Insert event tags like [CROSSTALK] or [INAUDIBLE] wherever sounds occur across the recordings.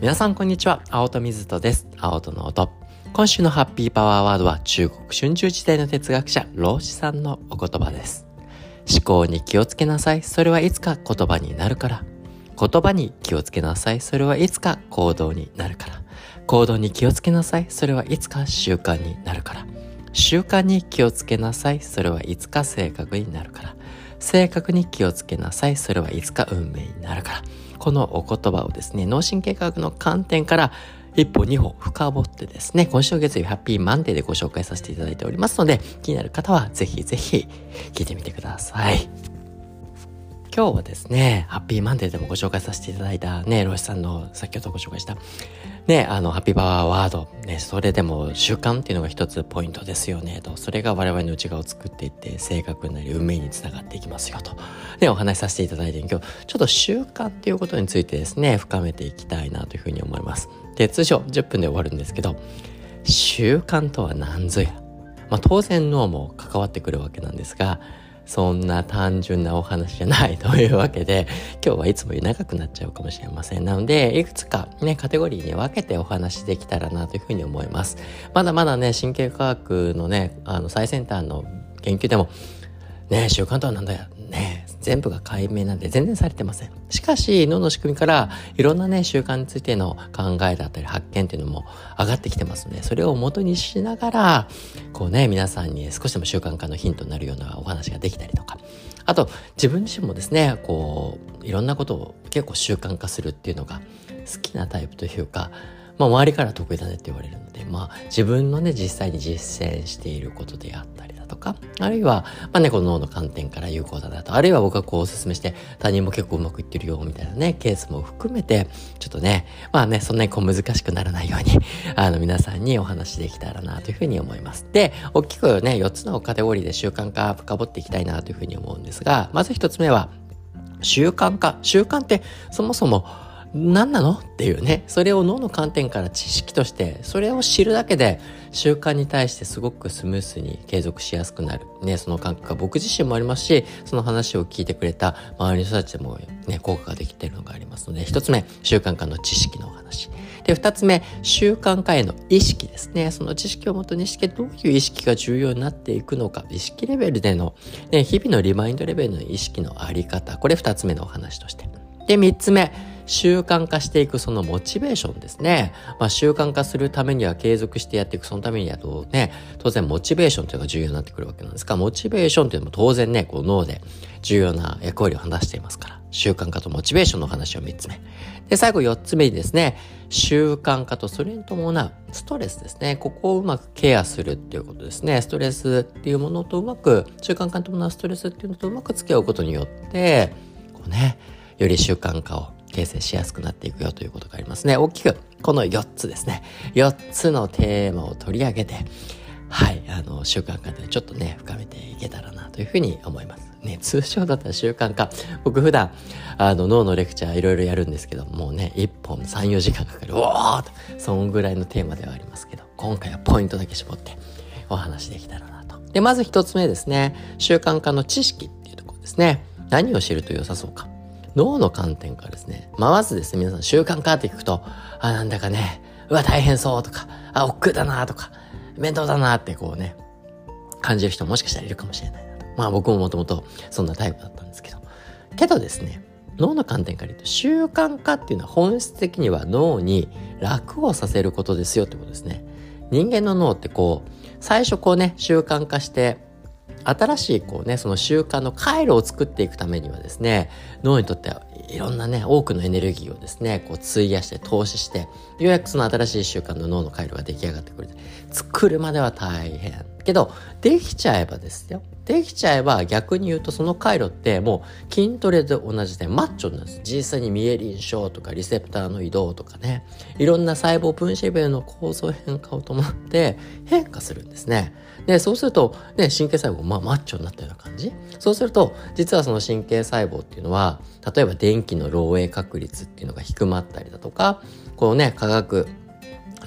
皆さんこんにちは。青戸水戸です。青戸の音。今週のハッピーパワーワードは中国春秋時代の哲学者老子さんのお言葉です。思考に気をつけなさい。それはいつか言葉になるから。言葉に気をつけなさい。それはいつか行動になるから。行動に気をつけなさい。それはいつか習慣になるから。習慣に気をつけなさい。それはいつか性格になるから。性格に気をつけなさい。それはいつか運命になるから。このお言葉をですね脳神経科学の観点から一歩二歩深掘ってですね、今週月曜日ハッピーマンデーでご紹介させていただいておりますので、気になる方はぜひぜひ聞いてみてください。今日はですね、ハッピーマンデーでもご紹介させていただいたね、ロシさんの先ほどご紹介したね、あの、ハッピーパワーワード、ね、それでも習慣っていうのが一つポイントですよね、と。それが我々の内側を作っていって、性格なり運命につながっていきますよ、と。ね、お話しさせていただいて、今日、ちょっと習慣っていうことについてですね、深めていきたいなというふうに思います。で、通常10分で終わるんですけど、習慣とは何ぞや。まあ、当然脳も関わってくるわけなんですが、そんな単純なお話じゃないというわけで、[LAUGHS] 今日はいつもより長くなっちゃうかもしれません。なので、いくつかね、カテゴリーに分けてお話できたらなというふうに思います。まだまだね、神経科学のね、あの最先端の研究でも、ね、習慣とは何だよ。ね、全部が解明なんて全然されてません。しかし、脳の仕組みからいろんなね、習慣についての考えだったり発見っていうのも上がってきてますので、それを元にしながら、こうね、皆さんに少しでも習慣化のヒントになるようなお話ができたりとか、あと、自分自身もですね、こう、いろんなことを結構習慣化するっていうのが好きなタイプというか、まあ、周りから得意だねって言われるので、まあ、自分のね、実際に実践していることであったりとか、あるいは、まあね、この脳の観点から有効だなと、あるいは僕がこうお勧めして、他人も結構うまくいってるよ、みたいなね、ケースも含めて、ちょっとね、まあね、そんなにこう難しくならないように、[LAUGHS] あの、皆さんにお話できたらなというふうに思います。で、大きくね、4つのカテゴリーで習慣化深掘っていきたいなというふうに思うんですが、まず1つ目は、習慣化。習慣ってそもそも何なの？っていうね、それを脳の観点から知識として、それを知るだけで習慣に対してすごくスムースに継続しやすくなる。ね、その感覚が僕自身もありますし、その話を聞いてくれた周りの人たちでもね、効果ができているのがありますので、一つ目、習慣化の知識のお話。で、二つ目、習慣化への意識ですね。その知識をもとにしてどういう意識が重要になっていくのか、意識レベルでの、ね、日々のリマインドレベルの意識のあり方。これ二つ目のお話として。で、三つ目、習慣化していくそのモチベーションですね。まあ、習慣化するためには継続してやっていく、そのためにはとね、当然モチベーションというのが重要になってくるわけなんですが、モチベーションというのも当然ね、こう脳で重要な役割を果たしていますから、習慣化とモチベーションの話を3つ目。で、最後4つ目にですね、習慣化とそれに伴うストレスですね。ここをうまくケアするっていうことですね。ストレスっていうものとうまく、習慣化に伴うストレスっていうのとうまく付き合うことによって、こうね、より習慣化を形成しやすくなっていくよということがありますね。大きくこの4つですね。4つのテーマを取り上げて、はい、あの、習慣化でちょっとね、深めていけたらなというふうに思います。ね、通常だったら習慣化。僕普段、あの、脳のレクチャーいろいろやるんですけど、もうね、1本3、4時間かかる。おーと、そんぐらいのテーマではありますけど、今回はポイントだけ絞ってお話できたらなと。で、まず1つ目ですね、習慣化の知識っていうところですね。何を知ると良さそうか。脳の観点からですね、まあ、まずですね、皆さん習慣化って聞くと、あ、なんだかね、うわ、大変そうとか、あ、億劫だなとか、面倒だなってこうね、感じる人もしかしたらいるかもしれないなと。まあ僕ももともとそんなタイプだったんですけど。けどですね、脳の観点から言うと習慣化っていうのは本質的には脳に楽をさせることですよってことですね。人間の脳ってこう、最初こうね、習慣化して新しいこうね、その習慣の回路を作っていくためにはですね、脳にとってはいろんなね、多くのエネルギーをですね、こう費やして投資して、ようやくその新しい習慣の脳の回路が出来上がってくる。作るまでは大変。けど、できちゃえばですよ。できちゃえば逆に言うとその回路ってもう筋トレと同じでマッチョなんです。実際にミエリン症とかリセプターの移動とかね、いろんな細胞分子レベルの構造変化を伴って変化するんですね。で、そうすると、ね、神経細胞、まあマッチョになったような感じ。そうすると、実はその神経細胞っていうのは、例えば電気の漏洩確率っていうのが低まったりだとか、こうね、化学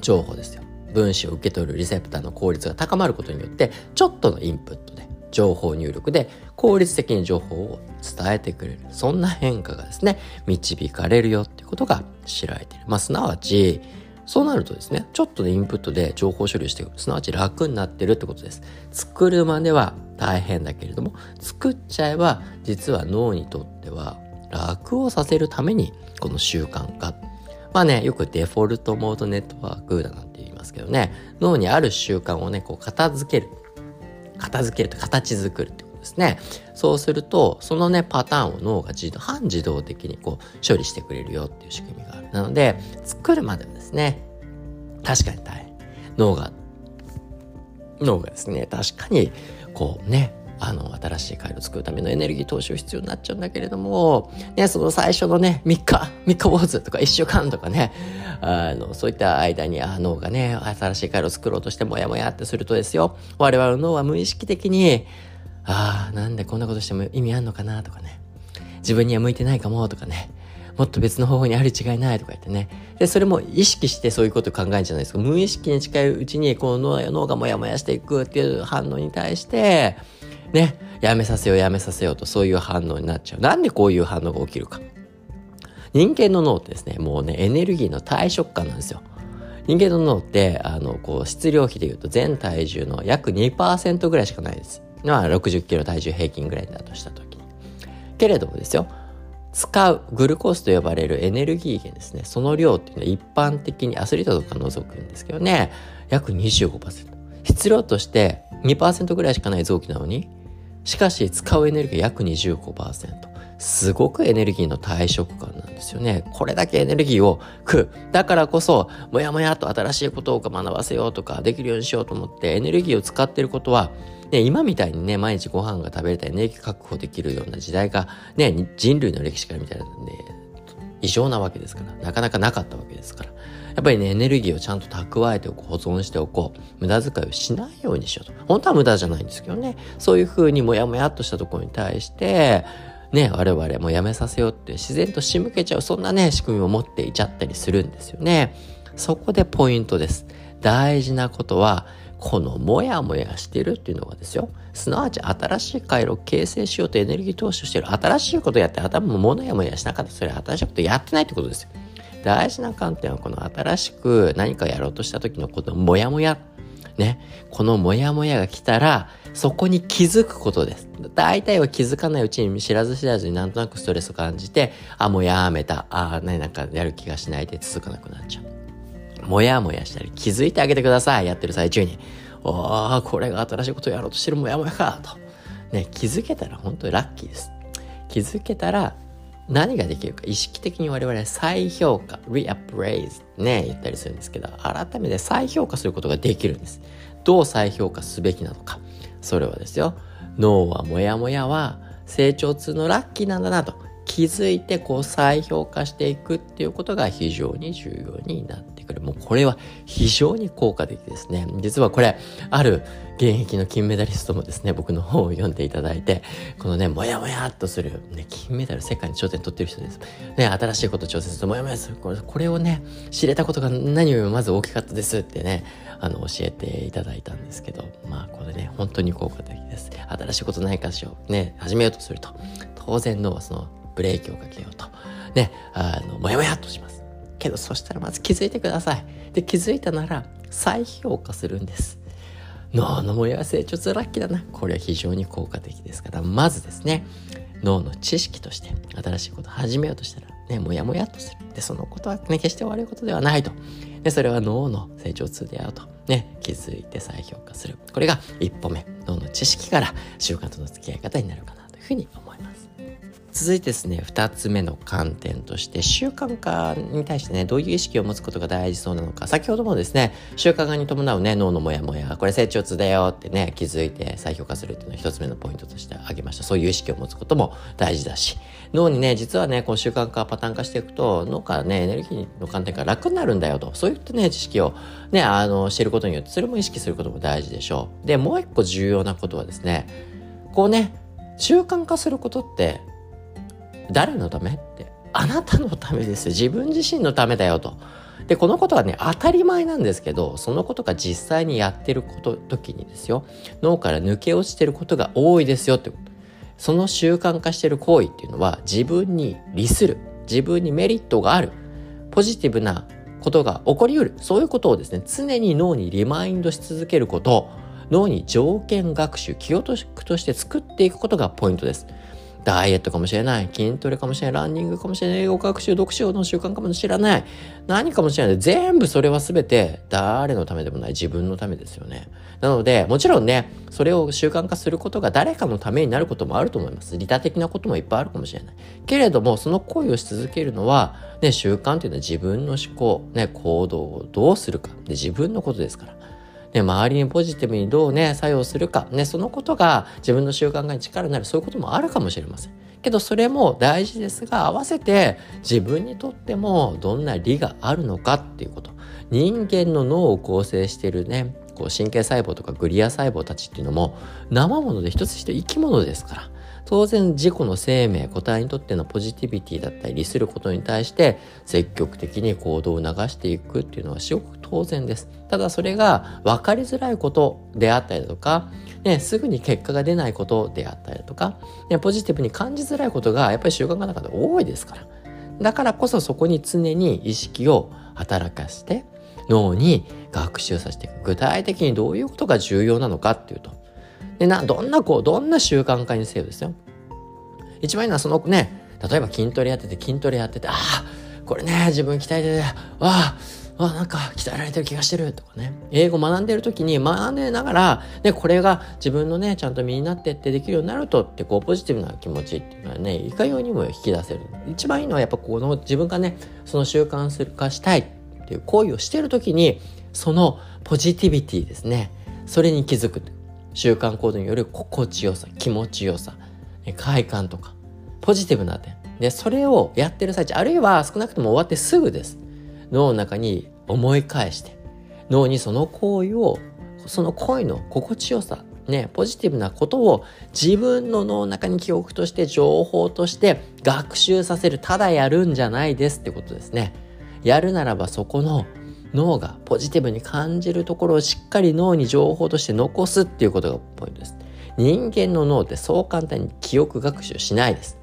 情報ですよ。分子を受け取るリセプターの効率が高まることによって、ちょっとのインプットで情報入力で効率的に情報を伝えてくれる。そんな変化がですね、導かれるよっていうことが知られている。まあ、すなわち、そうなるとですね、ちょっとでインプットで情報処理していく。すなわち楽になってるってことです。作るまでは大変だけれども、作っちゃえば、実は脳にとっては楽をさせるために、この習慣化。まあね、よくデフォルトモードネットワークだなんてますけどね、脳にある習慣をね、こう片付ける。片付けると形作るってことですね。そうすると、そのね、パターンを脳が自動、半自動的にこう処理してくれるよっていう仕組みがある。なので、作るまではですね、確かに大変。脳が、脳がですね、確かに、こうね、あの、新しい回路を作るためのエネルギー投資を必要になっちゃうんだけれども、ね、その最初のね、3日、3日坊主とか1週間とかね、あの、そういった間に、あ脳がね、新しい回路を作ろうとしてもやもやってするとですよ、我々の脳は無意識的に、ああ、なんでこんなことしても意味あんのかなとかね、自分には向いてないかもとかね、もっと別の方法にある違いないとか言ってね。で、それも意識してそういうことを考えるじゃないですか。無意識に近いうちに、この脳がモヤモヤしていくっていう反応に対して、ね、やめさせようやめさせようとそういう反応になっちゃう。なんでこういう反応が起きるか。人間の脳ってですね、もうね、エネルギーの体食感なんですよ。人間の脳って、あの、こう、質量比で言うと全体重の約2%ぐらいしかないです。まあ、60キロ体重平均ぐらいだとしたときに。けれどもですよ、使うグルコースと呼ばれるエネルギー源ですね。その量っていうのは一般的にアスリートとか除くんですけどね、約25%。質量として2%ぐらいしかない臓器なのに、しかし使うエネルギー約25%。すごくエネルギーの体食感なんですよね。これだけエネルギーを食う。だからこそ、もやもやと新しいことを学ばせようとか、できるようにしようと思ってエネルギーを使っていることは、ね、今みたいにね、毎日ご飯が食べれた、エネルギー確保できるような時代が、ね、人類の歴史から見たらね、異常なわけですから、なかなかなかったわけですから。やっぱりね、エネルギーをちゃんと蓄えておこう、保存しておこう、無駄遣いをしないようにしようと。本当は無駄じゃないんですけどね、そういうふうにもやもやっとしたところに対して、ね、我々もやめさせようって自然と仕向けちゃう、そんなね、仕組みを持っていちゃったりするんですよね。そこでポイントです。大事なことは、このモヤモヤしてるっていうのがですよ。すなわち新しい回路を形成しようとエネルギー投資をしてる。新しいことやって頭もモヤモヤしなかった。それ新しいことやってないってことですよ。大事な観点はこの新しく何かやろうとした時のこのモヤモヤ。ね。このモヤモヤが来たら、そこに気づくことです。大体は気づかないうちに知らず知らずになんとなくストレスを感じて、あ、もうやめた。あ、ね、なんかやる気がしないで続かなくなっちゃう。もやもやしたり気づいてあげてください。やってる最中に。ああ、これが新しいことをやろうとしてるもやもやか。と。ね、気づけたら本当にラッキーです。気づけたら何ができるか意識的に我々は再評価 reappraise ね言ったりするんですけど改めて再評価することができるんです。どう再評価すべきなのか。それはですよ脳はモヤモヤは成長痛のラッキーなんだなと気づいてこう再評価していくっていうことが非常に重要になってくる。もうこれは非常に効果的ですね。実はこれ、ある現役の金メダリストもですね、僕の本を読んでいただいて、このね、もやもやっとする、ね、金メダル世界に頂点取ってる人です。ね、新しいこと挑戦するともやもやする。これこれをね、知れたことが何よりもまず大きかったですってね、あの、教えていただいたんですけど、まあこれね、本当に効果的です。新しいことないかしよう。ね、始めようとすると、当然脳はそのブレーキをかけようと。ね、あの、もやもやっとします。けど、そしたらまず気づいてください。で、気づいたなら、再評価するんです。脳のもや成長痛ラッキーだな。これは非常に効果的ですから、まずですね、脳の知識として新しいことを始めようとしたら、ね、もやもやとする。で、そのことはね、決して悪いことではないと。で、それは脳の成長痛であると。ね、気づいて再評価する。これが一歩目。脳の知識から習慣との付き合い方になるかなというふうに思います。続いてですね、二つ目の観点として、習慣化に対してね、どういう意識を持つことが大事そうなのか。先ほどもですね、習慣化に伴うね、脳のモヤモヤ、これ成長痛だよってね、気づいて再評価するっていうのを一つ目のポイントとして挙げました。そういう意識を持つことも大事だし、脳にね、実はね、こう習慣化、パターン化していくと、脳からね、エネルギーの観点から楽になるんだよと。そういったね、知識をね、あの、知ることによって、それも意識することも大事でしょう。で、もう一個重要なことはですね、こうね、習慣化することって、誰のため？ってあなたのためです自分自身のためだよと。で、このことはね、当たり前なんですけど、そのことが実際にやってること、時にですよ、脳から抜け落ちてることが多いですよってこと。その習慣化してる行為っていうのは、自分に利する、自分にメリットがある、ポジティブなことが起こりうる。そういうことをですね、常に脳にリマインドし続けること、脳に条件学習、気をとして作っていくことがポイントです。ダイエットかもしれない。筋トレかもしれない。ランニングかもしれない。英語学習、読書の習慣かもしれない。何かもしれない。全部それは全て誰のためでもない自分のためですよね。なので、もちろんね、それを習慣化することが誰かのためになることもあると思います。利他的なこともいっぱいあるかもしれない。けれども、その行為をし続けるのは、ね、習慣っていうのは自分の思考、ね、行動をどうするか。で自分のことですから。ね、周りにポジティブにどうね、作用するか、ね、そのことが自分の習慣が力になる、そういうこともあるかもしれません。けどそれも大事ですが、合わせて自分にとってもどんな利があるのかっていうこと。人間の脳を構成しているね、こう神経細胞とかグリア細胞たちっていうのも生物で一つして生き物ですから。当然自己の生命個体にとってのポジティビティだったりすることに対して積極的に行動を流していくっていうのはすごく当然です。ただそれが分かりづらいことであったりだとか、ね、すぐに結果が出ないことであったりだとか、ね、ポジティブに感じづらいことがやっぱり習慣が中で多いですから。だからこそそこに常に意識を働かして、脳に学習させていく。具体的にどういうことが重要なのかっていうと。でな、どんなこう、どんな習慣化にせよですよ。一番いいのはそのね、例えば筋トレやってて筋トレやってて、ああ、これね、自分鍛えてて、ああ、あなんか鍛えられてる気がしてるとかね。英語学んでる時に学んでながら、ね、これが自分のね、ちゃんと身になってってできるようになるとって、こう、ポジティブな気持ちっていうのはね、いかようにも引き出せる。一番いいのはやっぱこの自分がね、その習慣する化したいっていう行為をしてる時に、そのポジティビティですね。それに気づく。習慣行動による心地よさ、気持ちよさ、快感とか、ポジティブな点。で、それをやってる最中、あるいは少なくとも終わってすぐです。脳の中に思い返して、脳にその行為を、その行為の心地よさ、ね、ポジティブなことを自分の脳の中に記憶として情報として学習させる。ただやるんじゃないですってことですね。やるならばそこの脳がポジティブに感じるところをしっかり脳に情報として残すっていうことがポイントです。人間の脳ってそう簡単に記憶学習しないです。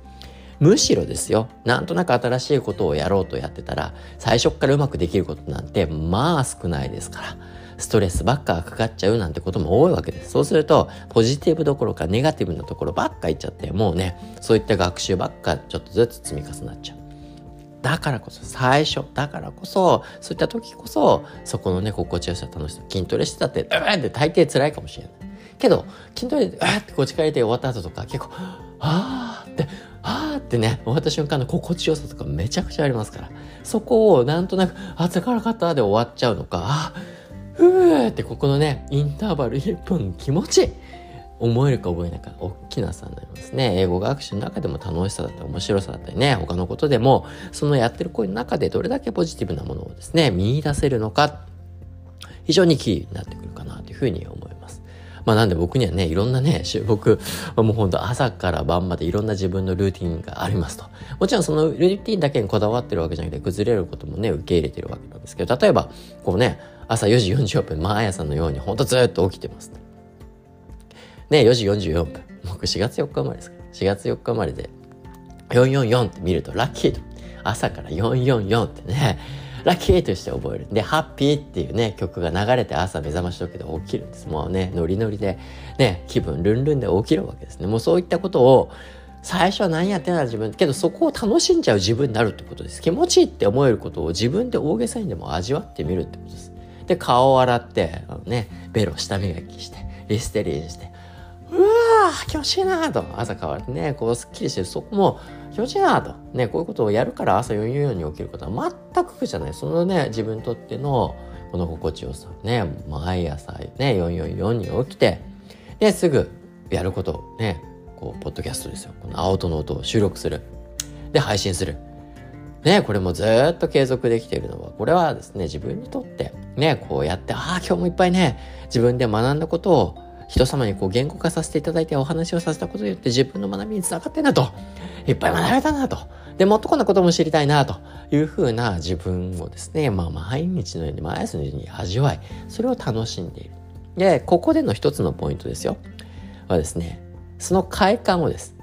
むしろですよ、なんとなく新しいことをやろうとやってたら、最初からうまくできることなんて、まあ少ないですから。ストレスばっかがかかっちゃうなんてことも多いわけです。そうすると、ポジティブどころかネガティブなところばっかいっちゃって、もうね、そういった学習ばっかちょっとずつ積み重なっちゃう。だからこそ最初だからこそそういった時こそそこのね心地よさ楽しさ筋トレしてたってうーって大抵辛いかもしれない。けど筋トレでうーってこっち帰って終わった後とか結構あーってあーってね終わった瞬間の心地よさとかめちゃくちゃありますから。そこをなんとなくあ疲れかったで終わっちゃうのかあふーってここのねインターバル1分気持ちいい思えるか覚えないか大きな差になりますね。英語学習の中でも楽しさだったり面白さだったりね、他のことでも、そのやってる声の中でどれだけポジティブなものをですね、見出せるのか、非常にキーになってくるかなというふうに思います。まあなんで僕にはね、いろんなね、僕、もうほんと朝から晩までいろんな自分のルーティンがありますと。もちろんそのルーティンだけにこだわってるわけじゃなくて、崩れることもね、受け入れてるわけなんですけど、例えば、こうね、朝4時44分、毎朝のようにほんとずっと起きてます。ね、4時44分。僕4月4日生まれですから。4月4日生まれで、444って見るとラッキーと。朝から444ってね、ラッキーとして覚える。で、ハッピーっていうね、曲が流れて朝目覚まし時で起きるんです。もうね、ノリノリで、ね、気分ルンルンで起きるわけですね。もうそういったことを、最初は何やってんだ自分。けどそこを楽しんじゃう自分になるってことです。気持ちいいって思えることを自分で大げさにでも味わってみるってことです。で、顔を洗って、あのね、ベロ下磨きして、リステリンして、うわー気持ちいいなと。朝変わってねこうすっきりしてそこも気持ちいいなと。ねこういうことをやるから朝44に起きることは全く苦じゃない。そのね自分にとってのこの心地よさね毎朝ね444に起きてですぐやることねこうポッドキャストですよ。この青との音を収録する。で配信する。ね、これもずっと継続できているのは、これはですね、自分にとって、ね、こうやって、ああ、今日もいっぱいね、自分で学んだことを人様にこう言語化させていただいてお話をさせたことによって自分の学びにつながってんだと、いっぱい学べたなと、で、もっとこんなことも知りたいなというふうな自分をですね、まあ毎日のように毎朝のように味わい、それを楽しんでいる。で、ここでの一つのポイントですよ。はですね、その快感をです。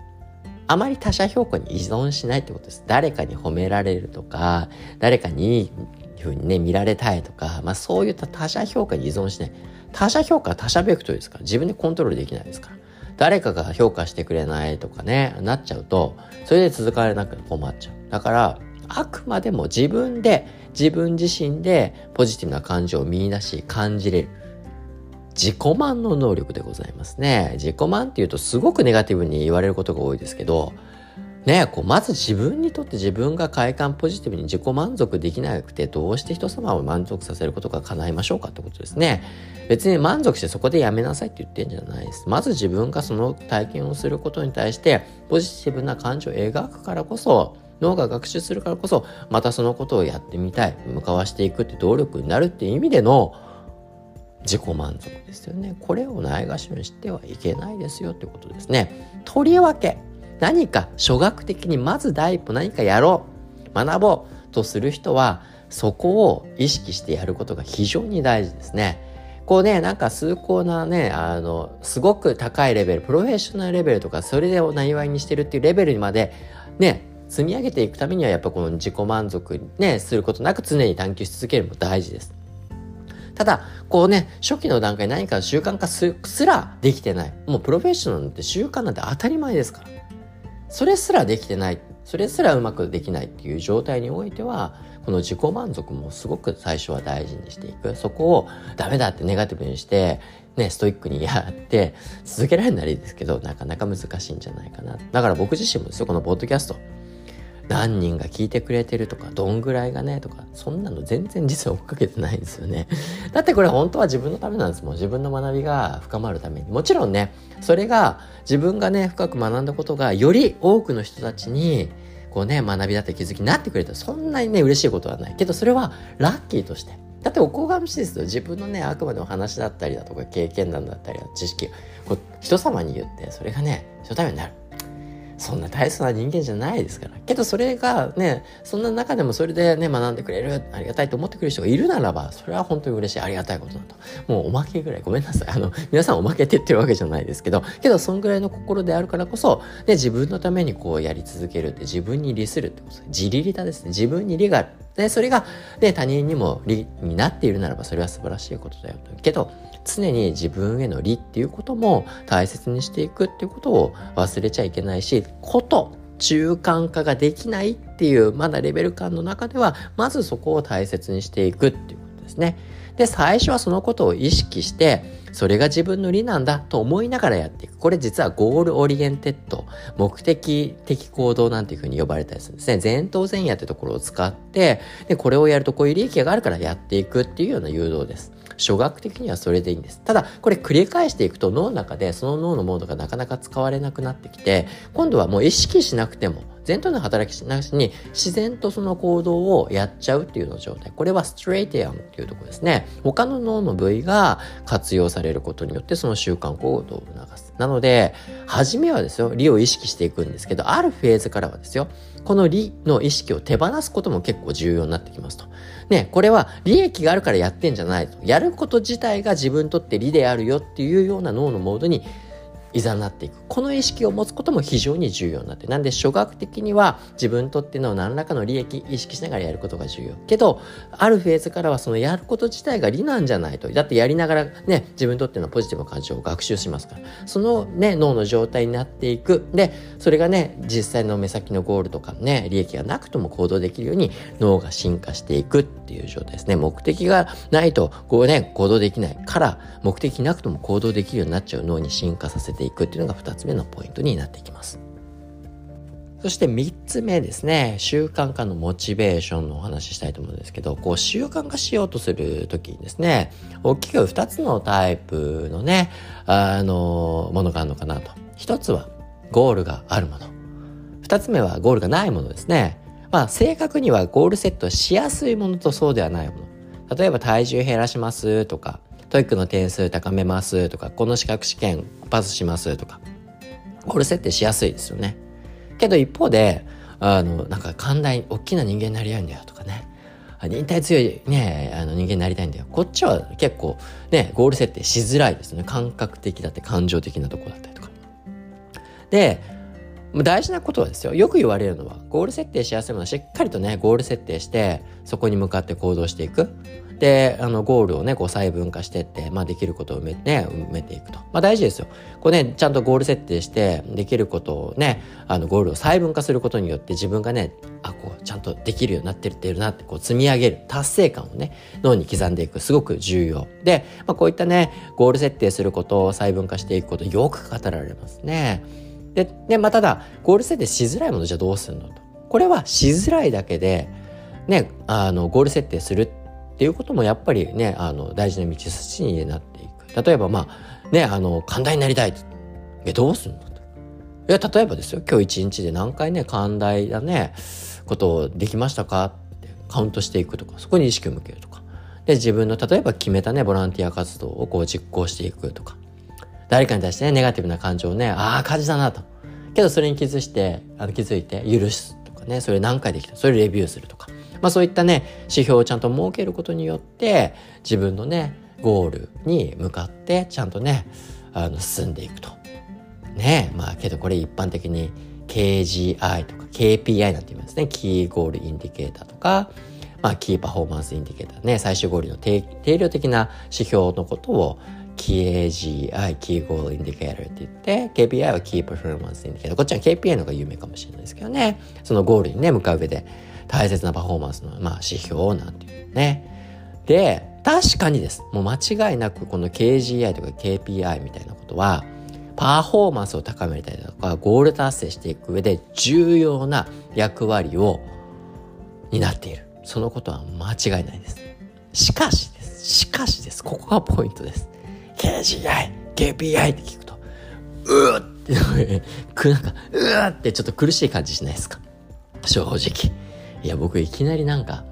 あまり他者評価に依存しないってことです。誰かに褒められるとか、誰かにいいふうにね、見られたいとか、まあそういった他者評価に依存しない。他者評価他者ベクトルですか？ら、自分でコントロールできないですか？ら。誰かが評価してくれないとかね、なっちゃうと、それで続かれなく困っちゃう。だから、あくまでも自分で、自分自身でポジティブな感情を見出し、感じれる。自己満の能力でございますね。自己満っていうとすごくネガティブに言われることが多いですけど、ねこうまず自分にとって自分が快感ポジティブに自己満足できなくてどうして人様を満足させることが叶いましょうかってことですね。別に満足してそこでやめなさいって言ってんじゃないです。まず自分がその体験をすることに対してポジティブな感情を描くからこそ脳が学習するからこそまたそのことをやってみたい向かわしていくって努力になるっていう意味での自己満足ですよね。これをないがしろにしてはいけないですよってことですね。とりわけ何か諸学的にまず第一歩何かやろう学ぼうとする人はそこを意識してやることが非常に大事ですね。こうね、なんか崇高なね、あの、すごく高いレベル、プロフェッショナルレベルとか、それでおなりわいにしてるっていうレベルにまで、ね、積み上げていくためにはやっぱこの自己満足ね、することなく常に探求し続けるも大事です。ただ、こうね、初期の段階何か習慣化すらできてない。もうプロフェッショナルなんて習慣なんて当たり前ですから。それすらできてない。それすらうまくできないっていう状態においては、この自己満足もすごく最初は大事にしていく。そこをダメだってネガティブにして、ね、ストイックにやって続けられるならいいですけど、なかなか難しいんじゃないかな。だから僕自身もですよ、このポッドキャスト。何人が聞いてくれてるとか、どんぐらいがね、とか、そんなの全然実は追っかけてないんですよね。[LAUGHS] だってこれ本当は自分のためなんですもん。自分の学びが深まるために。もちろんね、それが自分がね、深く学んだことが、より多くの人たちに、こうね、学びだって気づきになってくれた、そんなにね、嬉しいことはない。けど、それはラッキーとして。だっておこがましいですよ。自分のね、あくまでお話だったりだとか、経験談だったり知識こう人様に言って、それがね、人ためになる。そんな大切な人間じゃないですから。けどそれがね、そんな中でもそれでね、学んでくれる、ありがたいと思ってくれる人がいるならば、それは本当に嬉しい、ありがたいことだと。もうおまけぐらい、ごめんなさい。あの、[LAUGHS] 皆さんおまけって言ってるわけじゃないですけど、けどそんぐらいの心であるからこそ、ね、自分のためにこうやり続けるって自分に利するってこと。自利利他ですね。自分に利がある。で、それが、ね、他人にも利になっているならば、それは素晴らしいことだよと。けど、常に自分への利っていうことも大切にしていくっていうことを忘れちゃいけないし、こと、習慣化ができないっていうまだレベル感の中ではまずそこを大切にしていくっていうことですね。で最初はそのことを意識してそれが自分の利なんだと思いながらやっていく。これ実は goal oriented、目的的行動なんていうふうに呼ばれたりするんですね。前頭前野ってところを使って、で、これをやるとこういう利益があるからやっていくっていうような誘導です。初学的にはそれでいいんです。ただ、これ繰り返していくと脳の中でその脳のモードがなかなか使われなくなってきて、今度はもう意識しなくても、前頭の働きなしに自然とその行動をやっちゃうっていうの状態。これはストレートアンっていうところですね。他の脳の部位が活用されることによってその習慣行動を促す。なので、初めはですよ、理を意識していくんですけど、あるフェーズからはですよ、この理の意識を手放すことも結構重要になってきますと。ね、これは利益があるからやってんじゃないと。やること自体が自分にとって理であるよっていうような脳のモードにいざなっていく。この意識を持つことも非常に重要になって。なんで、諸学的には自分とっての何らかの利益意識しながらやることが重要。けど、あるフェーズからはそのやること自体が利なんじゃないと。だってやりながらね、自分とってのポジティブな感情を学習しますから。そのね、脳の状態になっていく。で、それがね、実際の目先のゴールとかね、利益がなくとも行動できるように脳が進化していくっていう状態ですね。目的がないと、こうね、行動できないから、目的なくとも行動できるようになっちゃう脳に進化させていくっていうのが2つ目のポイントになっていきます。そして3つ目ですね、習慣化のモチベーションのお話ししたいと思うんですけど、こう習慣化しようとするときにですね、大きく2つのタイプのね、あの、ものがあるのかなと。1つはゴールがあるもの。2つ目はゴールがないものですね。まあ正確にはゴールセットしやすいものとそうではないもの。例えば体重減らしますとか、 TOEIC の点数高めますとか、この資格試験パスしますとか、ゴール設定しやすいですよね。けど一方で、あの、なんか寛大、大きな人間になりたいんだよとかね。忍耐強いね、あの人間になりたいんだよ。こっちは結構ね、ゴール設定しづらいですね。感覚的だって感情的なとこだったりとか。で、大事なことはですよ。よく言われるのは、ゴール設定しやすいものはしっかりとね、ゴール設定して、そこに向かって行動していく。で、あの、ゴールをね、こう細分化してって、まあできることを埋め,、ね、埋めていくと。まあ大事ですよ。こうね、ちゃんとゴール設定して、できることをね、あの、ゴールを細分化することによって自分がね、あ、こう、ちゃんとできるようになってるってるなって、こう積み上げる、達成感をね、脳に刻んでいく、すごく重要。で、まあこういったね、ゴール設定することを細分化していくこと、よく語られますね。で、で、まあただ、ゴール設定しづらいものじゃどうするのと。これはしづらいだけで、ね、あの、ゴール設定するっっていうこともやっぱりね、あの、大事な道筋になっていく。例えばまあ、ね、あの、寛大になりたい。え、どうすんのと。いや、例えばですよ、今日一日で何回ね、寛大なね、ことをできましたか？ってカウントしていくとか、そこに意識を向けるとか。で、自分の例えば決めたね、ボランティア活動をこう実行していくとか。誰かに対してね、ネガティブな感情をね、ああ、感じたなと。けどそれに気づして、あの気づいて許すとかね、それ何回できた、それレビューするとか。まあそういったね、指標をちゃんと設けることによって、自分のね、ゴールに向かってちゃんとね、あの、進んでいくと。ねまあけどこれ一般的に KGI とか KPI なんて言いますね。 key goal indicator とか、まあ key performance indicator ね、最終ゴールの定量的な指標のことを KGI、 key goal indicator って言って、KPI は key performance indicator。こっちは KPI の方が有名かもしれないですけどね。そのゴールにね、向かう上で大切なパフォーマンスの、まあ、指標なんていうね。で、確かにです。もう間違いなくこの KGI とか KPI みたいなことは、パフォーマンスを高めたりとか、ゴール達成していく上で重要な役割を担っている。そのことは間違いないです。しかしです。しかしです。ここがポイントです。KGI、KPI って聞くと、うーって、[LAUGHS] なんか、うーってちょっと苦しい感じしないですか？正直。いや、僕いきなりなんか、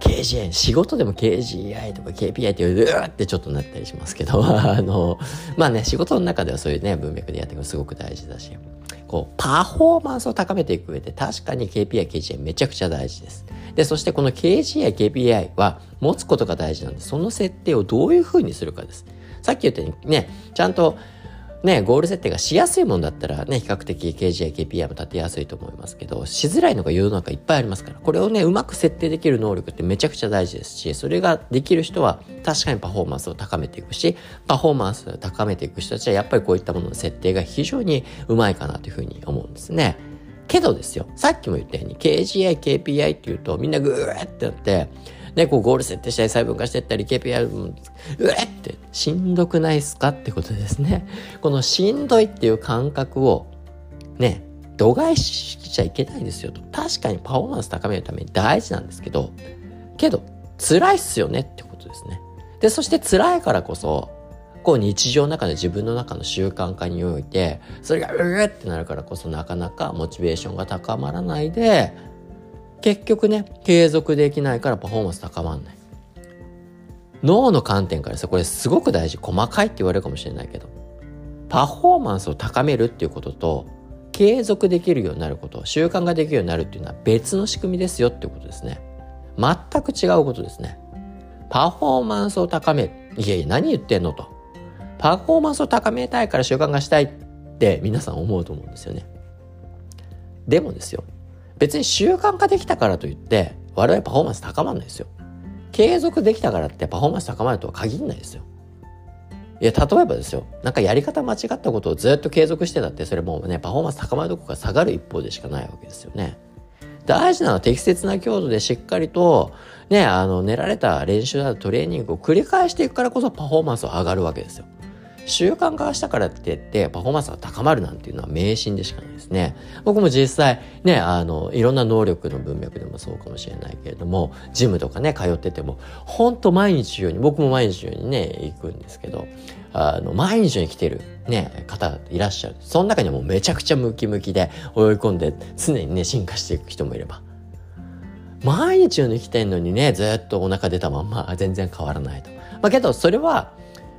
KGI、仕事でも KGI とか KPI って言うと、うわってちょっとなったりしますけど、[LAUGHS] あの、まあね、仕事の中ではそういうね、文脈でやっていくのすごく大事だし、こう、パフォーマンスを高めていく上で確かに KPI、KGI めちゃくちゃ大事です。で、そしてこの KGI、KPI は持つことが大事なんで、その設定をどういう風にするかです。さっき言ったようにね、ちゃんとね、ゴール設定がしやすいものだったらね、比較的 KGI、KPI も立てやすいと思いますけど、しづらいのが世の中いっぱいありますから、これをね、うまく設定できる能力ってめちゃくちゃ大事ですし、それができる人は確かにパフォーマンスを高めていくし、パフォーマンスを高めていく人たちはやっぱりこういったものの設定が非常にうまいかなというふうに思うんですね。けどですよ、さっきも言ったように KGI、KPI っていうとみんなグーってなって、ね、こうゴール設定したり細分化していったり KPI、うえってしんどくないっすかってことですね。[LAUGHS] このしんどいっていう感覚をね、度外視しちゃいけないですよと。確かにパフォーマンス高めるために大事なんですけど、けど辛いっすよねってことですね。で、そして辛いからこそ、こう日常の中で自分の中の習慣化において、それがうーってなるからこそなかなかモチベーションが高まらないで、結局ね、継続できないからパフォーマンス高まんない。脳の観点からさ、これすごく大事。細かいって言われるかもしれないけど。パフォーマンスを高めるっていうことと、継続できるようになること、習慣ができるようになるっていうのは別の仕組みですよっていうことですね。全く違うことですね。パフォーマンスを高める。いやいや、何言ってんのと。パフォーマンスを高めたいから習慣がしたいって皆さん思うと思うんですよね。でもですよ。別に習慣化できたからといって我々パフォーマンス高まらないですよ。継続できたからってパフォーマンス高まるとは限らないですよ。いや、例えばですよ。なんかやり方間違ったことをずっと継続してたって、それもうね、パフォーマンス高まるとこが下がる一方でしかないわけですよね。大事なのは適切な強度でしっかりと、ね、あの、練られた練習だトレーニングを繰り返していくからこそパフォーマンスは上がるわけですよ。習慣化したからって言ってパフォーマンスが高まるなんていうのは迷信でしかないですね。僕も実際ね、あの、いろんな能力の文脈でもそうかもしれないけれども、ジムとかね、通ってても、ほんと毎日ように、僕も毎日ようにね、行くんですけど、あの、毎日に来てるね、方いらっしゃる。その中にはもうめちゃくちゃムキムキで追い込んで常にね、進化していく人もいれば。毎日のに来てんのにね、ずっとお腹出たまんま全然変わらないと。まあけど、それは、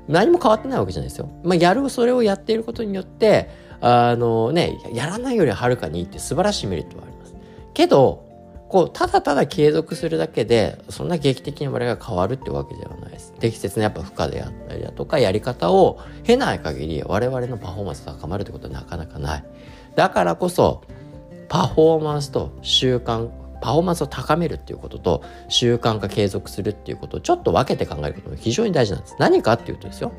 何も変わってないわけじゃないですよ。まあ、やる、それをやっていることによって、あのね、やらないよりはるかにいいって素晴らしいメリットはあります。けど、こう、ただただ継続するだけで、そんな劇的に我々が変わるってわけではないです。適切なやっぱ負荷であったりだとか、やり方を経ない限り、我々のパフォーマンスが高まるってことはなかなかない。だからこそ、パフォーマンスと習慣、パフォーマンスを高めるっていうことと習慣化継続するっていうことをちょっと分けて考えることが非常に大事なんです。何かっていうとですよ。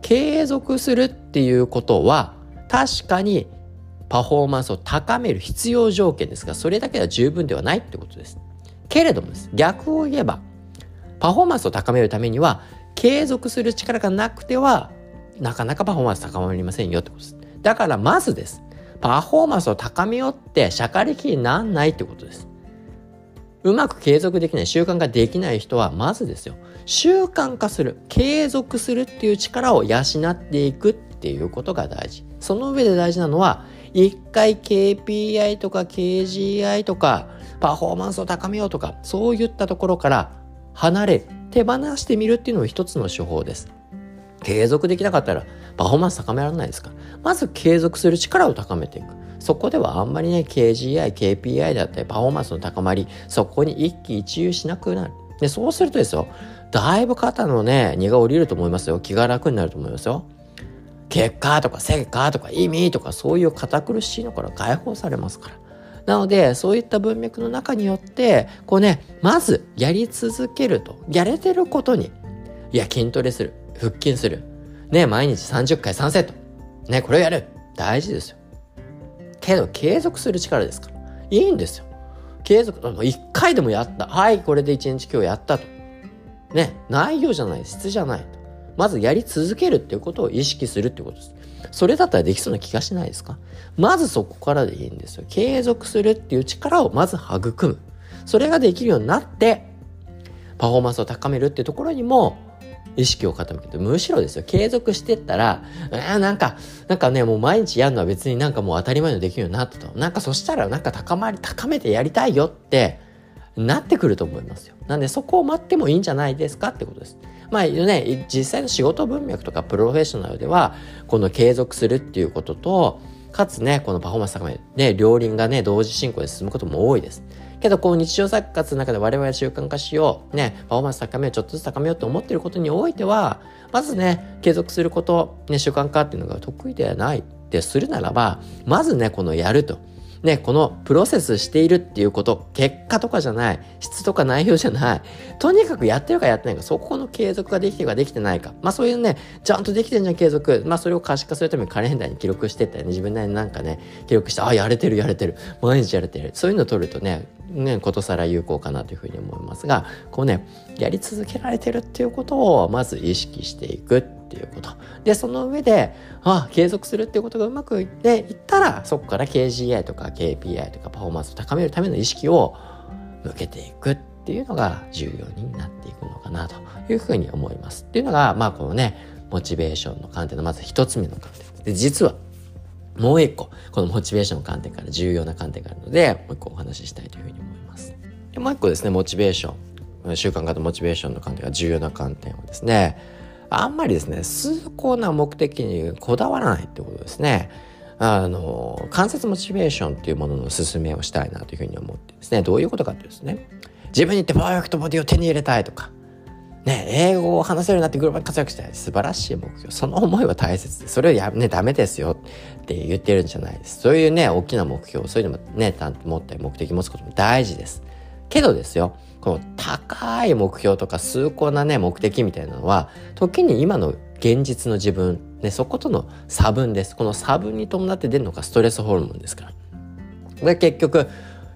継続するっていうことは確かにパフォーマンスを高める必要条件ですが、それだけでは十分ではないってことです。けれどもです。逆を言えば、パフォーマンスを高めるためには、継続する力がなくては、なかなかパフォーマンス高まりませんよってことです。だからまずです。パフォーマンスを高めようって社会的になんないってことです。うまく継続できない、習慣ができない人は、まずですよ。習慣化する、継続するっていう力を養っていくっていうことが大事。その上で大事なのは、一回 KPI とか KGI とかパフォーマンスを高めようとかそういったところから離れ手放してみるっていうのも一つの手法です。継続できなかったらパフォーマンス高められないですか？ら。まず継続する力を高めていく。そこではあんまりね、KGI、KPI だったりパフォーマンスの高まり、そこに一喜一憂しなくなる。で、そうするとですよ、だいぶ肩のね、荷が下りると思いますよ。気が楽になると思いますよ。結果とか成果とか意味とかそういう堅苦しいのから解放されますから。なので、そういった文脈の中によって、こうね、まずやり続けると。やれてることに、いや、筋トレする。腹筋する。ね、毎日30回3セット。ね、これをやる。大事ですよ。けど、継続する力ですから。いいんですよ。継続、1回でもやった。はい、これで1日今日やったと。ね、内容じゃない、質じゃない。まずやり続けるっていうことを意識するってことです。それだったらできそうな気がしないですか？まずそこからでいいんですよ。継続するっていう力をまず育む。それができるようになって、パフォーマンスを高めるっていうところにも意識を傾けて、むしろですよ、継続してったら、あなんか、なんかね、もう毎日やるのは別になんかもう当たり前のできるようになったと。なんかそしたらなんか高まり、高めてやりたいよってなってくると思いますよ。なんでそこを待ってもいいんじゃないですかってことです。まあね、実際の仕事文脈とかプロフェッショナルでは、この継続するっていうことと、かつね、このパフォーマンス高め、ね、両輪がね、同時進行で進むことも多いです。けど、こう日常生活の中で我々習慣化しよう、ね、パフォーマンス高めよう、ちょっとずつ高めようと思っていることにおいては、まずね、継続すること、ね、習慣化っていうのが得意ではないってするならば、まずね、このやると。ね、このプロセスしているっていうこと、結果とかじゃない、質とか内容じゃない、とにかくやってるかやってないか、そこの継続ができてるかできてないか、まあそういうね、ちゃんとできてんじゃん継続、まあそれを可視化するためにカレンダーに記録してったりね、自分なりになんかね、記録して、あ、やれてるやれてる、毎日やれてる、そういうのを取るとね、ね、ことさら有効かなというふうに思いますが、こうね、やり続けられてるっていうことをまず意識していくっていうこと。で、その上で、あ継続するっていうことがうまくいっていったら、そこから KGI とか KPI とかパフォーマンスを高めるための意識を向けていくっていうのが重要になっていくのかなというふうに思います。っていうのが、まあこのね、モチベーションの観点のまず一つ目の観点で、実はもう一個、このモチベーションの観点から重要な観点があるので、もう一個お話ししたいというふうに思います。でもう一個ですね、モチベーション。習慣化とモチベーションの観点が重要な観点はですね、あんまりですね、崇高な目的にこだわらないってことですね。あの、間接モチベーションっていうものの勧めをしたいなというふうに思ってですね、どういうことかってですね、自分にってパーフェクトボディを手に入れたいとか、ね、英語を話せるようになってグローバル活躍したい。素晴らしい目標。その思いは大切で、それをや、ね、ダメですよって言ってるんじゃないです。そういうね、大きな目標、そういうのもね、持って目的持つことも大事です。けどですよ、この高い目標とか崇高なね、目的みたいなのは、時に今の現実の自分、ね、そことの差分です。この差分に伴って出るのがストレスホルモンですから。で、結局、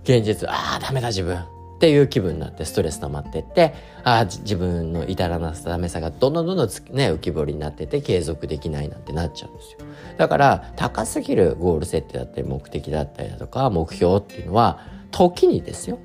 現実、ああ、ダメだ自分。っていう気分になってストレス溜まってって、ああ、自分の至らなさダメさがどんどんどんどんね、浮き彫りになってて継続できないなんてなっちゃうんですよ。だから、高すぎるゴール設定だったり目的だったりだとか目標っていうのは、時にですよ。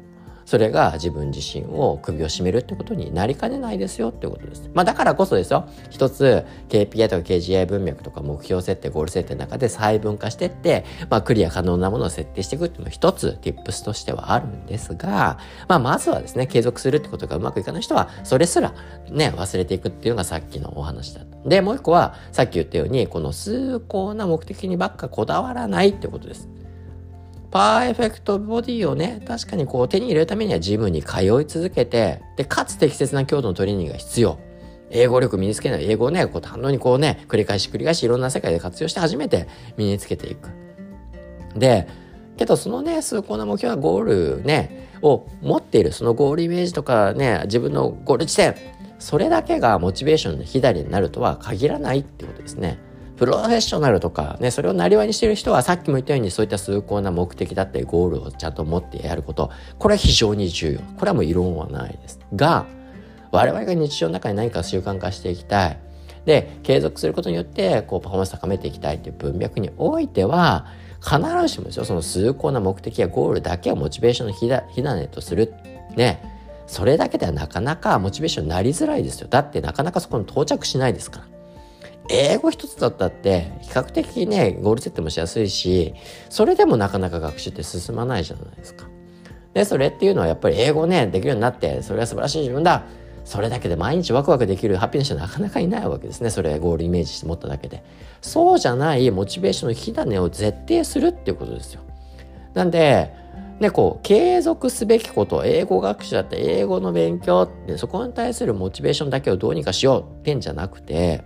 それが自分自身を首を絞めるってことになりかねないですよってことです。まあだからこそですよ。一つ KPI とか KGI 文脈とか目標設定、ゴール設定の中で細分化してって、まあクリア可能なものを設定していくっていうのも一つ tips としてはあるんですが、まあまずはですね、継続するってことがうまくいかない人は、それすらね、忘れていくっていうのがさっきのお話だった。で、もう一個は、さっき言ったように、この崇高な目的にばっかこだわらないってことです。パーフェクトボディをね、確かにこう手に入れるためにはジムに通い続けて、で、かつ適切な強度のトレーニングが必要。英語力身につけない。英語をね、こう反応にこうね、繰り返し繰り返しいろんな世界で活用して初めて身につけていく。で、けどそのね、崇高な目標はゴールね、を持っている、そのゴールイメージとかね、自分のゴール地点、それだけがモチベーションの左になるとは限らないってことですね。プロフェッショナルとかね、それをなりわいにしている人はさっきも言ったようにそういった崇高な目的だったりゴールをちゃんと持ってやること、これは非常に重要。これはもう異論はないです。が、我々が日常の中に何か習慣化していきたい。で、継続することによって、こう、パフォーマンス高めていきたいっていう文脈においては、必ずしもですよ、その崇高な目的やゴールだけをモチベーションの火だ火種とする。ね。それだけではなかなかモチベーションになりづらいですよ。だってなかなかそこに到着しないですから。英語一つだったって比較的ねゴール設定もしやすいしそれでもなかなか学習って進まないじゃないですか。でそれっていうのはやっぱり英語ねできるようになってそれは素晴らしい自分だ。それだけで毎日ワクワクできるハッピーな人はなかなかいないわけですね。それゴールイメージして持っただけで。そうじゃないモチベーションの火種を絶対するっていうことですよ。なんでね、こう、継続すべきこと、英語学習だって英語の勉強って、そこに対するモチベーションだけをどうにかしようってんじゃなくて、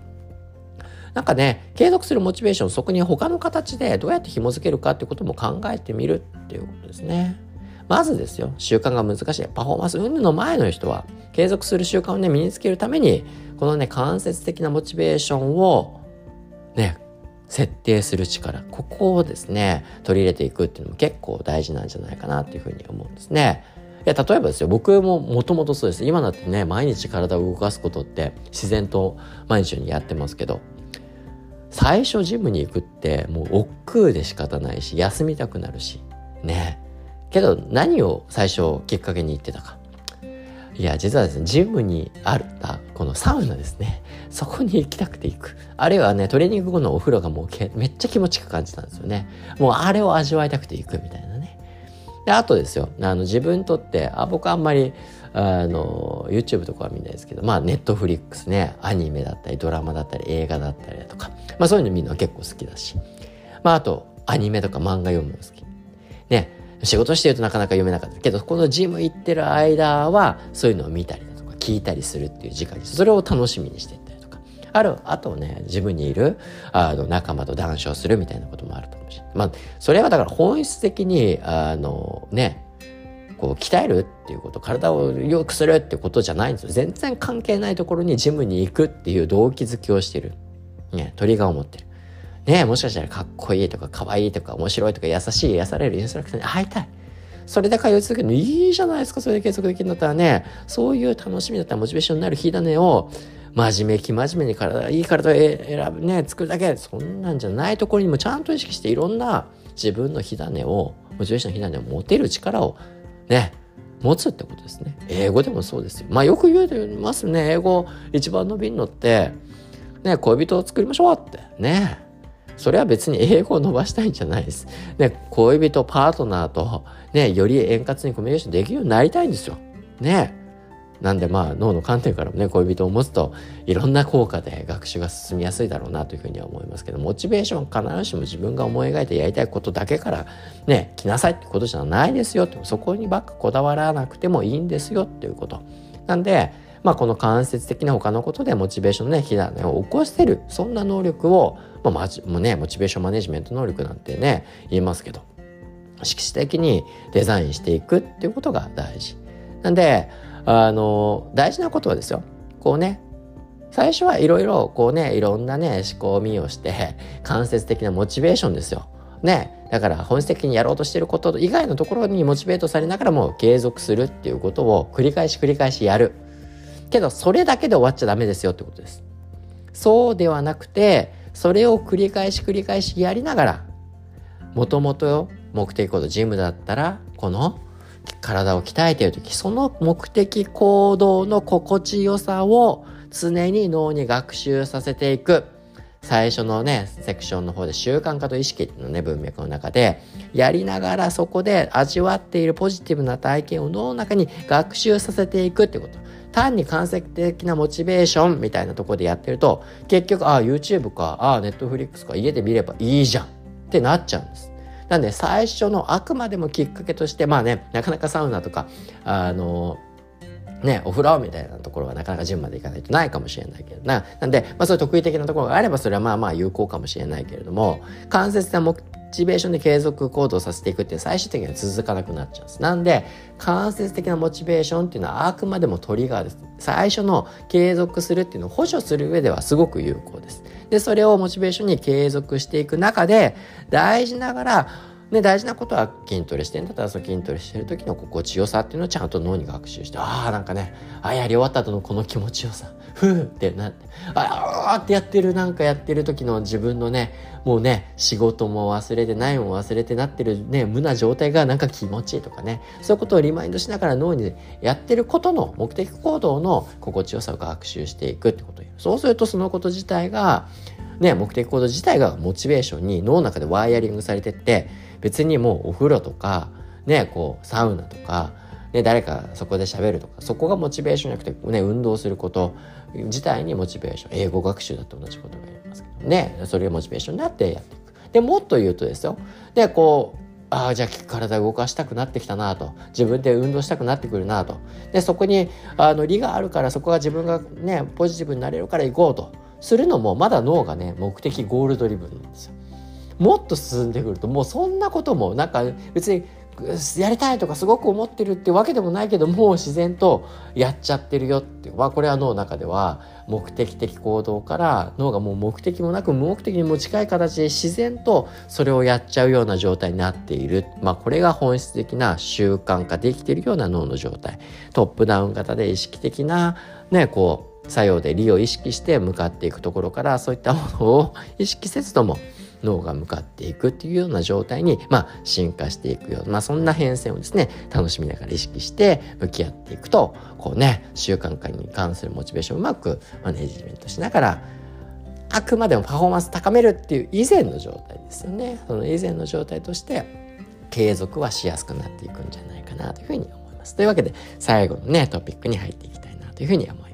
なんかね、継続するモチベーション、そこに他の形でどうやって紐づけるかってことも考えてみるっていうことですね。まずですよ、習慣が難しい。パフォーマンス運の前の人は、継続する習慣をね、身につけるために、このね、間接的なモチベーションを、ね、設定する力、ここをですね、取り入れていくっていうのも結構大事なんじゃないかなっていうふうに思うんですね。いや、例えばですよ、僕ももともとそうです。今だってね、毎日体を動かすことって自然と毎日にやってますけど、最初ジムに行くってもう億劫で仕方ないし休みたくなるし。ね。けど何を最初きっかけに行ってたか。いや実はですねジムにあったこのサウナですね。そこに行きたくて行く。あるいはねトレーニング後のお風呂がもうけめっちゃ気持ちよく感じたんですよね。もうあれを味わいたくて行くみたいなね。であとですよ。あの自分にとってあ僕あんまりあの YouTube とかは見ないですけどまあネットフリックスねアニメだったりドラマだったり映画だったりだとかまあそういうの見るのは結構好きだし。まああとアニメとか漫画読むの好き。ね仕事してるとなかなか読めなかった。けどこのジム行ってる間はそういうのを見たりだとか聞いたりするっていう時間にそれを楽しみにしていったりとか。あるあとね自分にいるあの仲間と談笑するみたいなこともあると思うし。まあそれはだから本質的にあのねこう鍛えるっていうこと体を良くするってことじゃないんですよ。全然関係ないところにジムに行くっていう動機づけをしてる、ね、トリガーを持ってる。ねもしかしたらかっこいいとか可愛いとか面白いとか優しい癒されるインストラクターに会い。たいそれで通い続けるのいいじゃないですかそれで継続できるんだったらね。そういう楽しみだったらモチベーションになる火種を真面目気真面目に体いい体を選ぶね作るだけ。そんなんじゃないところにもちゃんと意識していろんな自分の火種をモチベーションの火種を持てる力をね、持つってことですね。英語でもそうですよ。まあよく言うますね。英語一番伸びるのって、ね、恋人を作りましょうって。ね。それは別に英語を伸ばしたいんじゃないです。ね、恋人、パートナーと、ね、より円滑にコミュニケーションできるようになりたいんですよ。ね。なんでまあ脳の観点からもね恋人を持つといろんな効果で学習が進みやすいだろうなというふうには思いますけどモチベーション必ずしも自分が思い描いてやりたいことだけからね来なさいってことじゃないですよってそこにばっかこだわらなくてもいいんですよっていうこと。なんでまあこの間接的な他のことでモチベーションのね火種を起こしてるそんな能力をまあ、まじもねモチベーションマネジメント能力なんてね言いますけど色紙的にデザインしていくっていうことが大事。なんであの大事なことはですよこうね最初はいろいろこうねいろんなね仕込みをして間接的なモチベーションですよ。ねだから本質的にやろうとしてること以外のところにモチベートされながらも継続するっていうことを繰り返し繰り返しやる。けどそれだけで終わっちゃダメですよってことです。そうではなくてそれを繰り返し繰り返しやりながらもともと目的ことジムだったらこの体を鍛えている時その目的行動の心地よさを常に脳に学習させていく。最初のねセクションの方で習慣化と意識のね文脈の中でやりながらそこで味わっているポジティブな体験を脳の中に学習させていくってこと。単に間接的なモチベーションみたいなとこでやってると結局ああ YouTube かああ Netflix か家で見ればいいじゃんってなっちゃうんです。なんで最初のあくまでもきっかけとしてまあねなかなかサウナとかあのね、お風呂みたいなところはなかなかジムまで行かないとないかもしれないけどな。なんで、まあそういう得意的なところがあればそれはまあまあ有効かもしれないけれども、間接的な目チベーションで継続行動させていくって最終的には続かなくなっちゃうんです。なんで、間接的なモチベーションっていうのはあくまでもトリガーです。最初の継続するっていうのを補助する上ではすごく有効です。で、それをモチベーションに継続していく中で、大事ながら、で大事なことは筋トレしてんだったらその筋トレしてる時の心地よさっていうのをちゃんと脳に学習してああなんかねあやり終わった後のこの気持ちよさふうってなってああってやってるなんかやってる時の自分のねもうね仕事も忘れてないも忘れてなってるね無な状態がなんか気持ちいいとかねそういうことをリマインドしながら脳にやってることの目的行動の心地よさを学習していくってことそうするとそのこと自体がね目的行動自体がモチベーションに脳の中でワイヤリングされてって別にもうお風呂とかねこうサウナとかね、誰かそこで喋るとかそこがモチベーションじゃなくて、ね、運動すること自体にモチベーション英語学習だと同じことが言いますけどねそれがモチベーションになってやっていく。でもっと言うとですよ。でこうああじゃあ体動かしたくなってきたなと。自分で運動したくなってくるなと。でそこにあの利があるからそこが自分がねポジティブになれるから行こうとするのもまだ脳がね目的ゴールドリブンなんですよ。もっと進んでくるともうそんなこともなんか別にやりたいとかすごく思ってるってわけでもないけどもう自然とやっちゃってるよっていう、まあ、これは脳の中では目的的行動から脳がもう目的もなく無目的にも近い形で自然とそれをやっちゃうような状態になっている、まあ、これが本質的な習慣化できているような脳の状態。トップダウン型で意識的なねこう作用で利を意識して向かっていくところからそういったものを意識せずとも脳が向かっていくっていうような状態に、まあ、進化していくような、まあ、そんな変遷をですね楽しみながら意識して向き合っていくとこうね習慣化に関するモチベーションをうまくマネジメントしながらあくまでもパフォーマンス高めるっていう以前の状態ですよねその以前の状態として継続はしやすくなっていくんじゃないかなというふうに思います。というわけで最後のねトピックに入っていきたいなというふうに思います。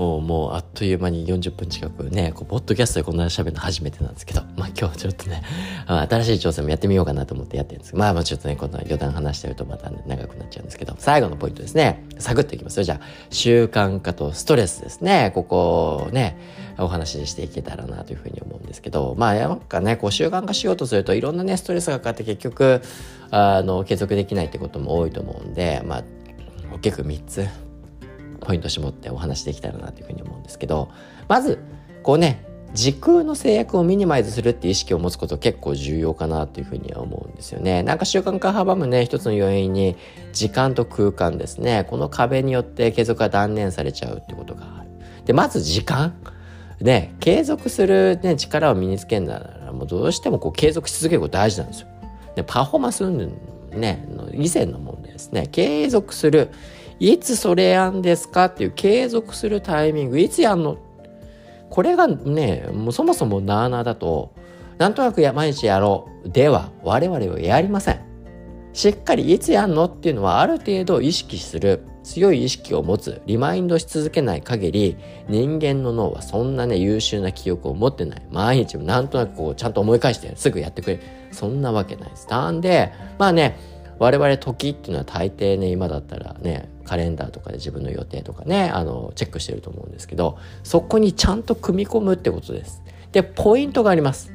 もうあっという間に40分近くね、こうポッドキャストでこんな喋るの初めてなんですけど、まあ今日ちょっとね、新しい挑戦もやってみようかなと思ってやってるんですけど、まあまあちょっとね、こんな余談話してるとまた、長くなっちゃうんですけど、最後のポイントですね。サクッといきますよ。じゃあ、習慣化とストレスですね。ここね、お話ししていけたらなというふうに思うんですけど、まあなんかね、こう習慣化しようとするといろんなね、ストレスがかかって結局、あの、継続できないってことも多いと思うんで、まあ、大きく3つポイント絞ってお話できたらなというふうに思うんですけどまずこうね時空の制約をミニマイズするっていう意識を持つこと結構重要かなというふうには思うんですよね。なんか習慣化阻むね一つの要因に時間と空間ですねこの壁によって継続が断念されちゃうってことがある。でまず時間で継続する、ね、力を身につけるならもうどうしてもこう継続し続けること大事なんですよ。でパフォーマンスね以前の問題ですね継続するいつそれやんですかっていう継続するタイミング、いつやんの？これがね、もうそもそもなあなあだと、なんとなくや毎日やろう。では、我々はやりません。しっかりいつやんのっていうのはある程度意識する。強い意識を持つ。リマインドし続けない限り、人間の脳はそんなね、優秀な記憶を持ってない。毎日なんとなくこう、ちゃんと思い返してすぐやってくれ。そんなわけないです。なんで、まあね、我々時っていうのは大抵ね、今だったらね、カレンダーとかで自分の予定とかね、あの、チェックしてると思うんですけど、そこにちゃんと組み込むってことです。で、ポイントがあります。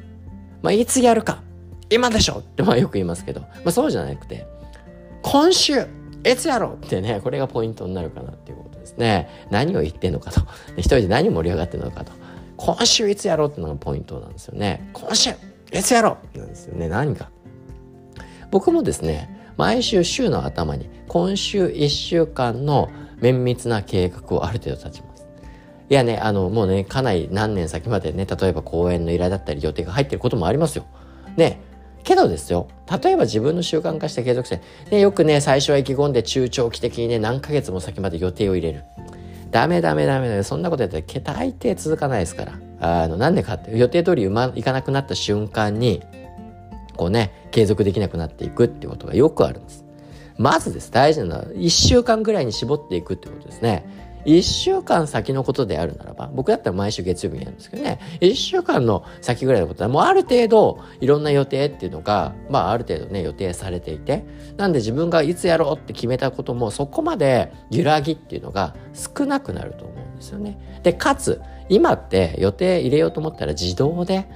まあ、いつやるか今でしょってまあよく言いますけど、まあそうじゃなくて、今週いつやろうってね、これがポイントになるかなっていうことですね。何を言ってんのかと。一人で何盛り上がってるのかと。今週いつやろうってのがポイントなんですよね。今週いつやろうなんですよね。何か。僕もですね、毎週週の頭に今週1週間の綿密な計画をある程度立ちます。いやね、あの、もうね、かなり何年先までね、例えば講演の依頼だったり予定が入ってることもありますよ。ね、けどですよ、例えば自分の習慣化して継続して、ね、よくね、最初は意気込んで中長期的にね、何ヶ月も先まで予定を入れる。ダメダメダメダメ。そんなことやったら大抵続かないですから。あの、なんでかって、予定通りうま、いかなくなった瞬間に、こうね、継続できなくなっていくってことがよくあるんです。まずです。大事なのは、1週間ぐらいに絞っていくってことですね。1週間先のことであるならば、僕だったら毎週月曜日にやるんですけどね、1週間の先ぐらいのことは、もうある程度、いろんな予定っていうのが、まあある程度ね、予定されていて、なんで自分がいつやろうって決めたことも、そこまで揺らぎっていうのが少なくなると思ですよね。で、かつ、今って予定入れようと思ったら自動で、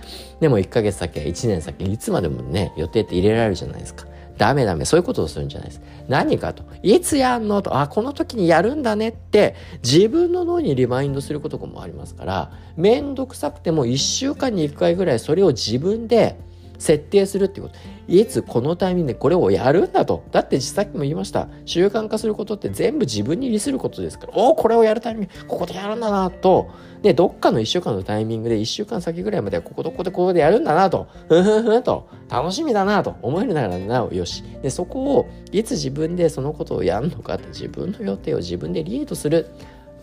でも1ヶ月先、1年先、いつまでもね、予定って入れられるじゃないですか。ダメダメ、そういうことをするんじゃないです。何かと。いつやんのと、あ、この時にやるんだねって、自分の脳にリマインドすることもありますから、めんどくさくても1週間に1回ぐらいそれを自分で設定するっていうこと。いつこのタイミングでこれをやるんだと。だってさっきも言いました。習慣化することって全部自分に利することですから、おお、これをやるタイミング、ここでやるんだなと。で、どっかの1週間のタイミングで1週間先ぐらいまではここどこでここでやるんだなと。ふんふんふんと。楽しみだなと思えるならなおよし。で、そこをいつ自分でそのことをやるのかって自分の予定を自分でリードする。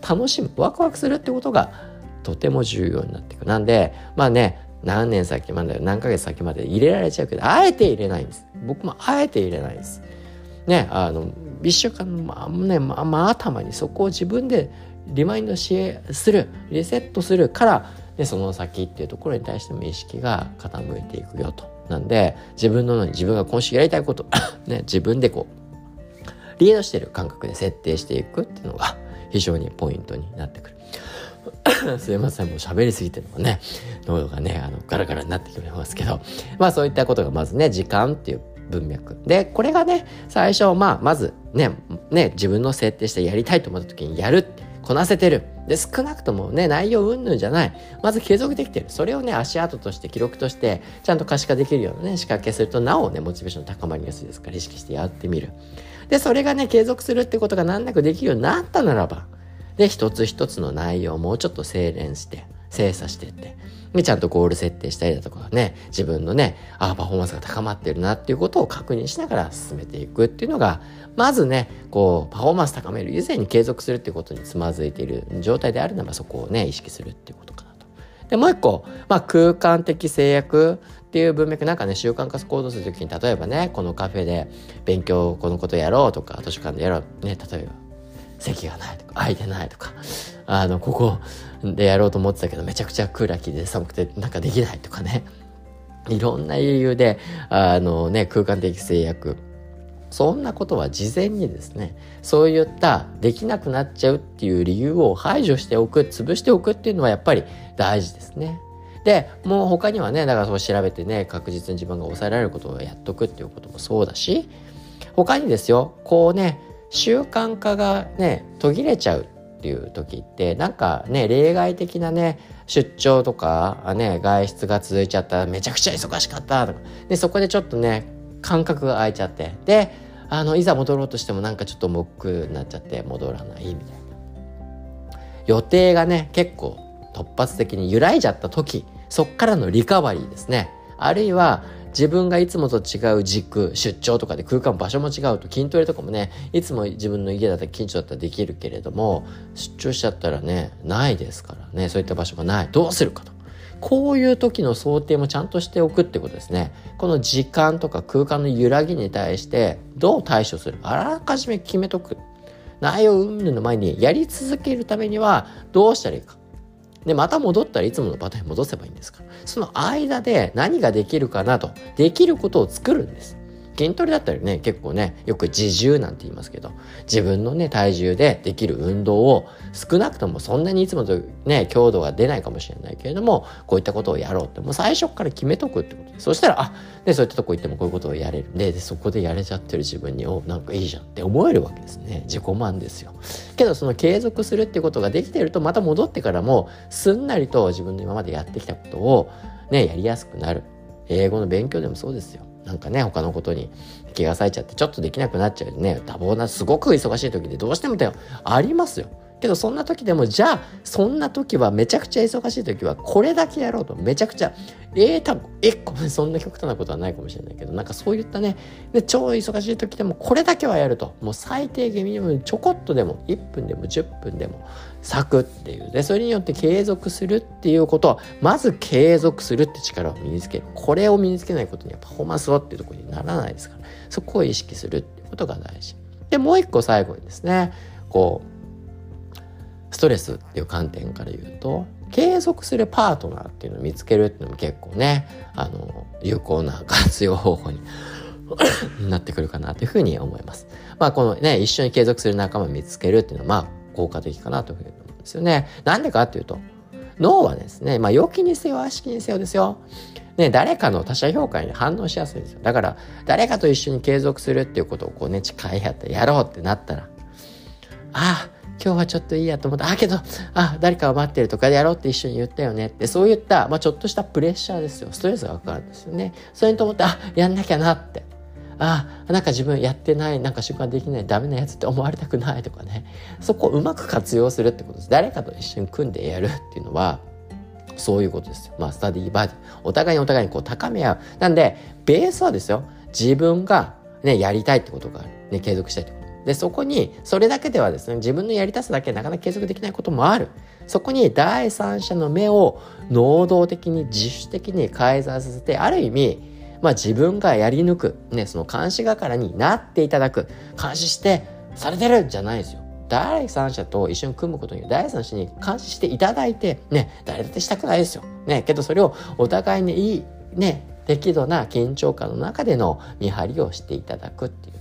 楽しむ。ワクワクするってことがとても重要になっていく。なんで、まあね、何年先まで何ヶ月先まで入れられちゃうけどあえて入れないんです。僕もあえて入れないんです。ねあの1週間のまあねまあ、まあ、頭にそこを自分でリマインドしするリセットするからでその先っていうところに対しても意識が傾いていくよと。なんで自分の自分が今週やりたいこと [COUGHS] ね自分でこうリードしてる感覚で設定していくっていうのが非常にポイントになってくる。[LAUGHS] すいません、もう喋りすぎてるのね、喉がね、あの、ガラガラになってきますけど、まあそういったことがまずね、時間っていう文脈。で、これがね、最初、まあ、まずね、ね、自分の設定してやりたいと思った時にやる。こなせてる。で、少なくともね、内容うんぬんじゃない。まず継続できてる。それをね、足跡として記録として、ちゃんと可視化できるようなね、仕掛けすると、なおね、モチベーション高まりやすいですから、意識してやってみる。で、それがね、継続するってことが難なくできるようになったならば、で、一つ一つの内容をもうちょっと精錬して、精査していって、で、ちゃんとゴール設定したりだとかね、自分のね、ああ、パフォーマンスが高まってるなっていうことを確認しながら進めていくっていうのが、まずね、こう、パフォーマンス高める以前に継続するっていうことにつまずいている状態であるなら、そこをね、意識するっていうことかなと。で、もう一個、まあ、空間的制約っていう文脈なんかね習慣化行動するときに例えばねこのカフェで勉強このことやろうとか図書館でやろうね例えば席がないとか空いてないとかあのここでやろうと思ってたけどめちゃくちゃクーラー効いて寒くてなんかできないとかねいろんな理由であのね空間的制約そんなことは事前にですねそういったできなくなっちゃうっていう理由を排除しておく潰しておくっていうのはやっぱり大事ですね。でもう他にはねだからそう調べてね確実に自分が抑えられることをやっとくっていうこともそうだし他にですよこうね習慣化がね途切れちゃうっていう時ってなんかね例外的なね出張とかね外出が続いちゃっためちゃくちゃ忙しかったとかでそこでちょっとね感覚が空いちゃってであのいざ戻ろうとしてもなんかちょっとモックになっちゃって戻らないみたいな。予定がね結構突発的に揺らいじゃった時そっからのリカバリーですね。あるいは自分がいつもと違う軸、出張とかで空間場所も違うと筋トレとかもね、いつも自分の家だったら緊張だったらできるけれども、出張しちゃったらね、ないですからね、そういった場所がない。どうするかと。こういう時の想定もちゃんとしておくってことですね。この時間とか空間の揺らぎに対してどう対処するあらかじめ決めとく。内容云々の前にやり続けるためにはどうしたらいいか。で、また戻ったらいつものパターンに戻せばいいんですか？ら。その間で何ができるかなと、できることを作るんです。筋トレだったりね、結構ね、よく自重なんて言いますけど、自分のね、体重でできる運動を少なくともそんなにいつもとね、強度が出ないかもしれないけれども、こういったことをやろうって、もう最初から決めとくってことで。そしたら、あ、で、そういったとこ行ってもこういうことをやれる。で、でそこでやれちゃってる自分に、お、なんかいいじゃんって思えるわけですね。自己満ですよ。けど、その継続するってことができてると、また戻ってからも、すんなりと自分の今までやってきたことを、ね、やりやすくなる。英語の勉強でもそうですよ。なんかね、他のことに気が割いちゃって、ちょっとできなくなっちゃうね、多忙な、すごく忙しい時でどうしてもだよ、ありますよ。けどそんな時でもじゃあそんな時はめちゃくちゃ忙しい時はこれだけやろうと。めちゃくちゃえー、多分え個そんな極端なことはないかもしれないけどなんかそういったねで超忙しい時でもこれだけはやるともう最低限ミニムちょこっとでも1分でも10分でも咲くっていう。でそれによって継続するっていうことはまず継続するって力を身につける。これを身につけないことにはパフォーマンスはっていうところにならないですから。そこを意識するってことが大事。でもう一個最後にですねこうストレスっていう観点から言うと継続するパートナーっていうのを見つけるっていうのも結構ねあの有効な活用方法に [COUGHS] なってくるかなというふうに思います。まあこのね一緒に継続する仲間を見つけるっていうのはまあ効果的かなというふうに思うんですよね。なんでかっていうと脳はですねまあ良きにせよ悪しきにせよですよ。ね、誰かの他者評価に反応しやすいんですよ。だから、誰かと一緒に継続するっていうことをこうね、誓い合ってやろうってなったら、ああ、今日はちょっといいやと思った。あ、けど、あ、誰かを待ってるとかでやろうって一緒に言ったよねって、そういった、まあちょっとしたプレッシャーですよ。ストレスがかかるんですよね。それにと思って、あ、やんなきゃなって。あ、なんか自分やってない、なんか習慣できない、ダメなやつって思われたくないとかね。そこをうまく活用するってことです。誰かと一緒に組んでやるっていうのは、そういうことですよ。まあ、スタディーバーディお互いにお互いにこう高め合う。なんで、ベースはですよ、自分がね、やりたいってことがある。ね、継続したいと。で、そこに、それだけではですね、自分のやりたさだけなかなか継続できないこともある。そこに第三者の目を能動的に自主的に介在させて、ある意味、まあ自分がやり抜く、ね、その監視係になっていただく、監視してされてるじゃないですよ。第三者と一緒に組むことに第三者に監視していただいて、ね、誰だってしたくないですよ。ね、けどそれをお互いにいい、ね、適度な緊張感の中での見張りをしていただくっていう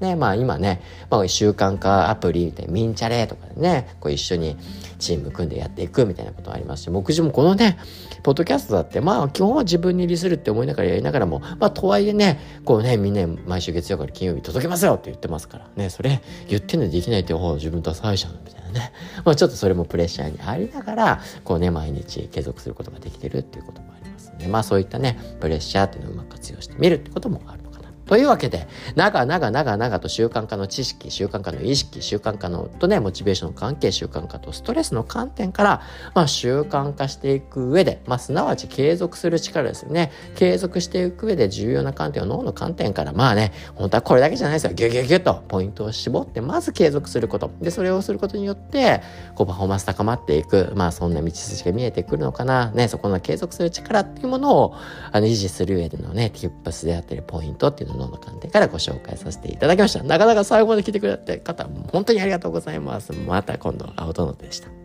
ね。まあ今ね、まあ習慣化アプリでミンチャレとかでね、こう一緒にチーム組んでやっていくみたいなことありますし、目次もこのね、ポッドキャストだって、まあ基本は自分に利するって思いながらやりながらも、まあとはいえね、こうね、みんな毎週月曜から金曜日届けますよって言ってますからね、それ言ってんのにできないって方自分とは最初みたいなね。まあちょっとそれもプレッシャーにありながら、こうね、毎日継続することができてるっていうこともありますね。まあそういったね、プレッシャーっていうのをうまく活用してみるってこともある。というわけで、長々長々と習慣化の知識、習慣化の意識、習慣化のとね、モチベーションの関係、習慣化とストレスの観点から、まあ習慣化していく上で、まあすなわち継続する力ですよね。継続していく上で重要な観点を脳の観点から、まあね、本当はこれだけじゃないですよ。ギュギュギュとポイントを絞って、まず継続すること。で、それをすることによって、こうパフォーマンス高まっていく、まあそんな道筋が見えてくるのかな。ね、そこの継続する力っていうものを、あの、維持する上でのね、ティップスであったり、ポイントっていうの脳の観点からご紹介させていただきました。なかなか最後まで聞いてくれた方、本当にありがとうございます。また今度、青殿でした。